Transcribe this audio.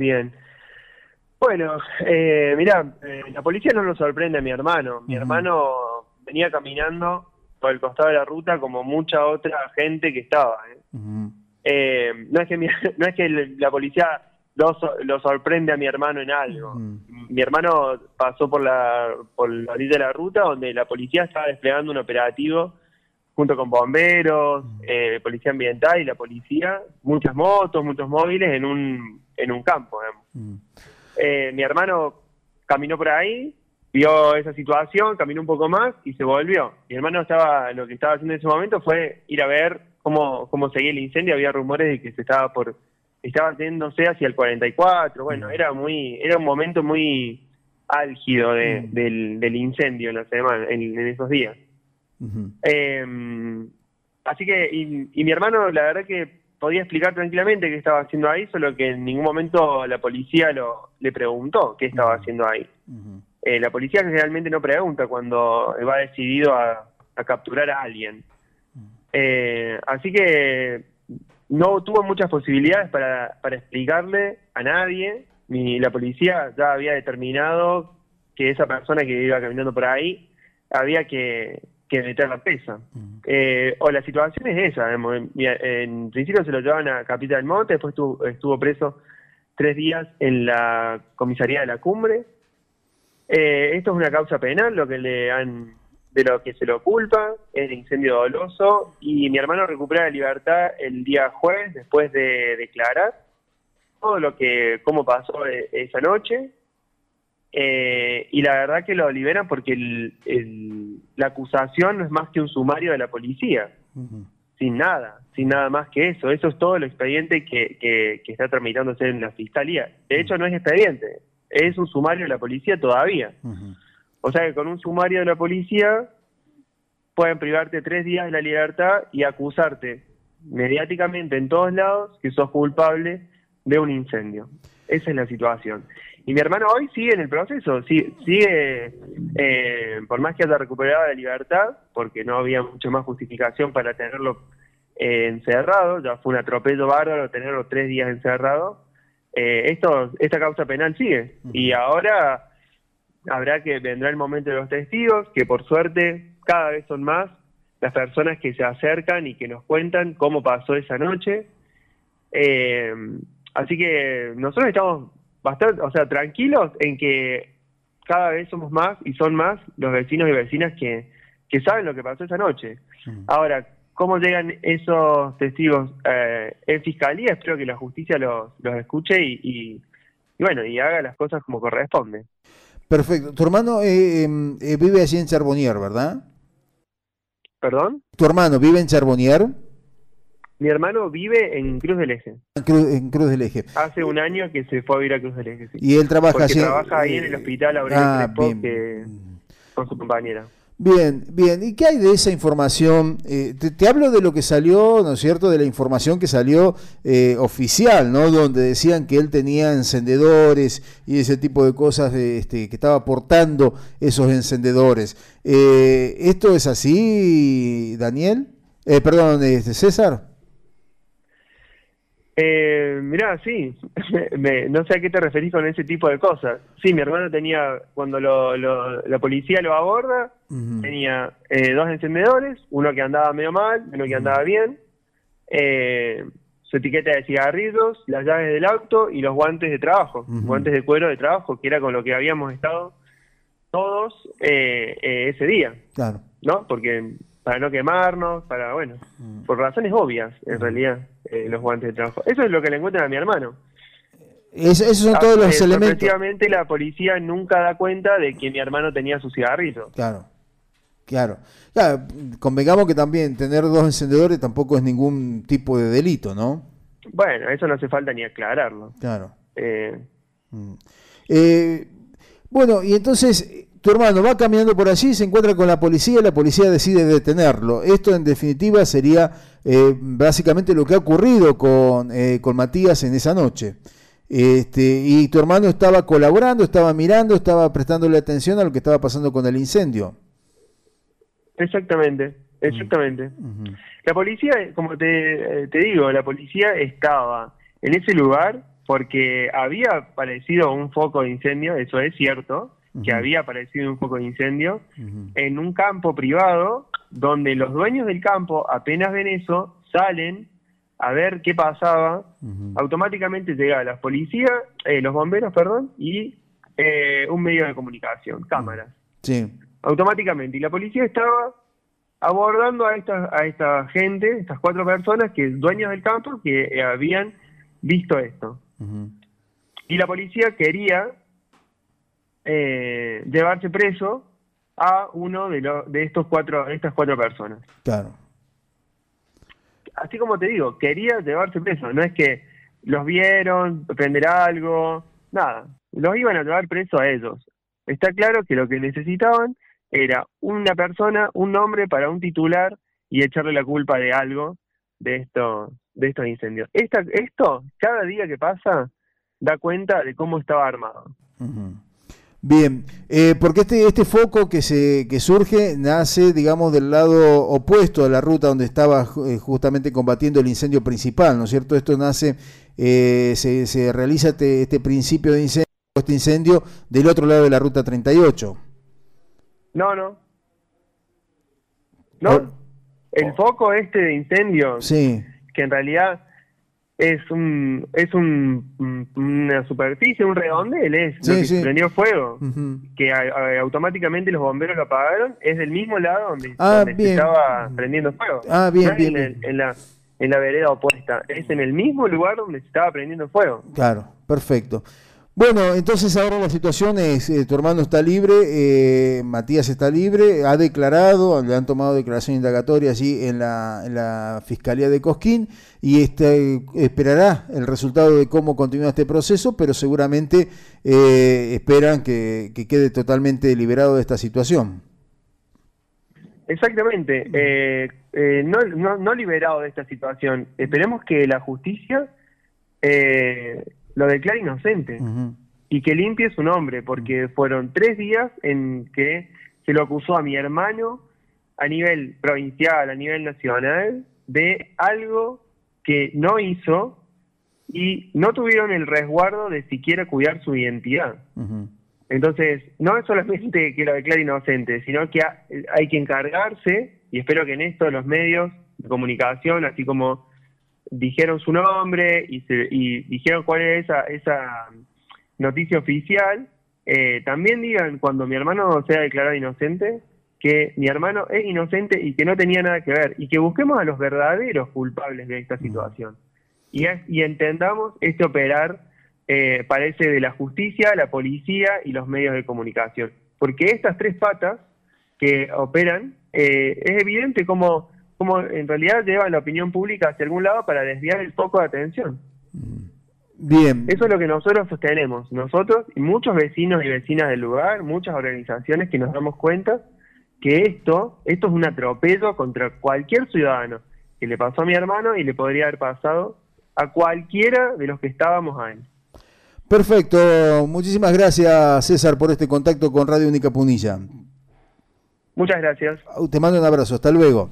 Bien. Bueno, eh, mirá, eh, la policía no nos sorprende a mi hermano. Mi hermano venía caminando por el costado de la ruta como mucha otra gente que estaba. ¿eh? Eh, no es que mi- no es que la policía lo, lo sorprende a mi hermano en algo. Mi hermano pasó por la por la orilla de la ruta donde la policía estaba desplegando un operativo junto con bomberos, eh, policía ambiental y la policía, muchas motos, muchos móviles en un en un campo. digamos. Eh, mi hermano caminó por ahí, vio esa situación, caminó un poco más y se volvió. Mi hermano estaba, lo que estaba haciendo en ese momento fue ir a ver cómo, cómo seguía el incendio. Había rumores de que se estaba por, estaba yéndose hacia el 44. Bueno, era muy, era un momento muy álgido de- del, del incendio en la semana, en, en esos días. Eh, así que, y, y mi hermano, la verdad que podía explicar tranquilamente qué estaba haciendo ahí, solo que en ningún momento la policía lo, le preguntó qué estaba haciendo ahí. Eh, la policía generalmente no pregunta cuando va decidido a, a capturar a alguien. Eh, así que no tuvo muchas posibilidades para, para explicarle a nadie. Ni la policía ya había determinado que esa persona que iba caminando por ahí había que, que meterla presa. Eh, o la situación es esa. En, en principio se lo llevaban a Capita del Monte, después estuvo, estuvo preso tres días en la comisaría de la cumbre. Eh, esto es una causa penal, lo que le han, de lo que se lo culpa, es el incendio doloso, y mi hermano recupera la libertad el día jueves después de declarar todo lo que, cómo pasó e- esa noche, eh, y la verdad que lo liberan porque el- el- la acusación no es más que un sumario de la policía, sin nada, sin nada más que eso. Eso es todo el expediente que, que, que está tramitándose en la fiscalía. De hecho, no es expediente, es un sumario de la policía todavía. O sea que con un sumario de la policía pueden privarte tres días de la libertad y acusarte mediáticamente en todos lados que sos culpable de un incendio. Esa es la situación. Y mi hermano hoy sigue en el proceso, sigue, sigue eh, por más que haya recuperado la libertad, porque no había mucha más justificación para tenerlo eh, encerrado, ya fue un atropello bárbaro tenerlo tres días encerrado, eh, esto, esta causa penal sigue. Y ahora habrá que vendrá el momento de los testigos, que por suerte cada vez son más las personas que se acercan y que nos cuentan cómo pasó esa noche. Eh, así que nosotros estamos bastante, o sea, tranquilos en que cada vez somos más y son más los vecinos y vecinas que, que saben lo que pasó esa noche. Ahora, ¿cómo llegan esos testigos eh, en fiscalía? Espero que la justicia los, los escuche y, y- y bueno, y haga las cosas como corresponde. Perfecto. Tu hermano eh, em, eh, vive allí en Charbonnier, ¿verdad? ¿Perdón? Tu hermano vive en Charbonnier, Mi hermano vive en Cruz del Eje. en Cruz, en Cruz del Eje. Hace un año que se fue a vivir a Cruz del Eje. sí. Y él trabaja allí- trabaja ahí en el hospital Aurelio Ah, que- con su compañera. Bien, bien. ¿Y qué hay de esa información? Eh, te, te hablo de lo que salió, ¿no es cierto? De la información que salió eh, oficial, ¿no? Donde decían que él tenía encendedores y ese tipo de cosas, de, este, que estaba aportando esos encendedores. Eh, ¿Esto es así, Daniel? Eh, perdón, este, César. Eh, mirá, sí, Me- no sé a qué te referís con ese tipo de cosas. Sí, mi hermano tenía, cuando lo, lo- la policía lo aborda, tenía eh, dos encendedores, uno que andaba medio mal, uno que andaba bien, eh, su etiqueta de cigarrillos, las llaves del auto y los guantes de trabajo, guantes de cuero de trabajo, que era con lo que habíamos estado todos eh, eh, ese día, Claro. ¿no? Porque para no quemarnos, para, bueno, por razones obvias, en realidad, eh, los guantes de trabajo. Eso es lo que le encuentran a mi hermano. Es- esos son todos los elementos. sorpresivamente, la policía nunca da cuenta de que mi hermano tenía sus cigarrillos. Claro, claro. Claro, convengamos que también tener dos encendedores tampoco es ningún tipo de delito, ¿no? Bueno, eso no hace falta ni aclararlo. Claro. Eh, Eh, bueno, y entonces tu hermano va caminando por allí, se encuentra con la policía y la policía decide detenerlo. Esto en definitiva sería eh, básicamente lo que ha ocurrido con, eh, con Matías en esa noche. Este, y tu hermano estaba colaborando, estaba mirando, estaba prestándole atención a lo que estaba pasando con el incendio. exactamente, exactamente. La policía, como te, eh, te digo, la policía estaba en ese lugar porque había aparecido un foco de incendio, eso es cierto, que había aparecido un foco de incendio en un campo privado donde los dueños del campo apenas ven eso, salen a ver qué pasaba, automáticamente llega la policía, eh, los bomberos, perdón, y eh, un medio de comunicación, cámaras. Sí. Automáticamente. Y la policía estaba abordando a esta, a esta gente, estas cuatro personas, que dueños del campo, que habían visto esto. Y la policía quería eh, llevarse preso a uno de, de estos cuatro, de estas cuatro personas. Claro así como te digo, quería llevarse preso, no es que los vieron, prender algo, nada, los iban a llevar preso a ellos. Está claro que lo que necesitaban era una persona, un nombre para un titular y echarle la culpa de algo de esto, de estos incendios. Esta, esto, cada día que pasa, da cuenta de cómo estaba armado. Bien, eh, porque este, este foco que, se, que surge nace, digamos, del lado opuesto de la ruta donde estaba eh, justamente combatiendo el incendio principal, ¿no es cierto? Esto nace, eh, se, se, realiza este, este, principio de incendio, este incendio del otro lado de la ruta 38. No, no. No, el foco este de incendio, sí. que en realidad es un es un, una superficie, un redondel, es lo que prendió fuego, que automáticamente los bomberos lo apagaron, es del mismo lado donde, ah, se estaba prendiendo fuego. Ah, bien, bien, en, la, en la vereda opuesta, es en el mismo lugar donde se estaba prendiendo fuego. Claro, perfecto. Bueno, entonces ahora la situación es, eh, tu hermano está libre, eh, Matías está libre, ha declarado, le han tomado declaración indagatoria allí en la, en la Fiscalía de Cosquín y este, esperará el resultado de cómo continúa este proceso, pero seguramente eh, esperan que, quede totalmente liberado de esta situación. Exactamente, no, no, liberado de esta situación. Esperemos que la justicia lo declara inocente y que limpie su nombre, porque fueron tres días en que se lo acusó a mi hermano a nivel provincial, a nivel nacional, de algo que no hizo y no tuvieron el resguardo de siquiera cuidar su identidad. Entonces, no es solamente que lo declare inocente, sino que hay que encargarse, y espero que en esto los medios de comunicación, así como dijeron su nombre y, se, y dijeron cuál es esa, esa noticia oficial, eh, también digan cuando mi hermano sea declarado inocente que mi hermano es inocente y que no tenía nada que ver y que busquemos a los verdaderos culpables de esta situación. Y, y entendamos este operar eh, parece de la justicia, la policía y los medios de comunicación. Porque estas tres patas que operan eh, es evidente como como en realidad llevan la opinión pública hacia algún lado para desviar el foco de atención. Bien. Eso es lo que nosotros sostenemos, nosotros y muchos vecinos y vecinas del lugar, muchas organizaciones que nos damos cuenta que esto, esto es un atropello contra cualquier ciudadano que le pasó a mi hermano y le podría haber pasado a cualquiera de los que estábamos ahí. Perfecto, muchísimas gracias César por este contacto con Radio Única Punilla. Muchas gracias. Te mando un abrazo, hasta luego.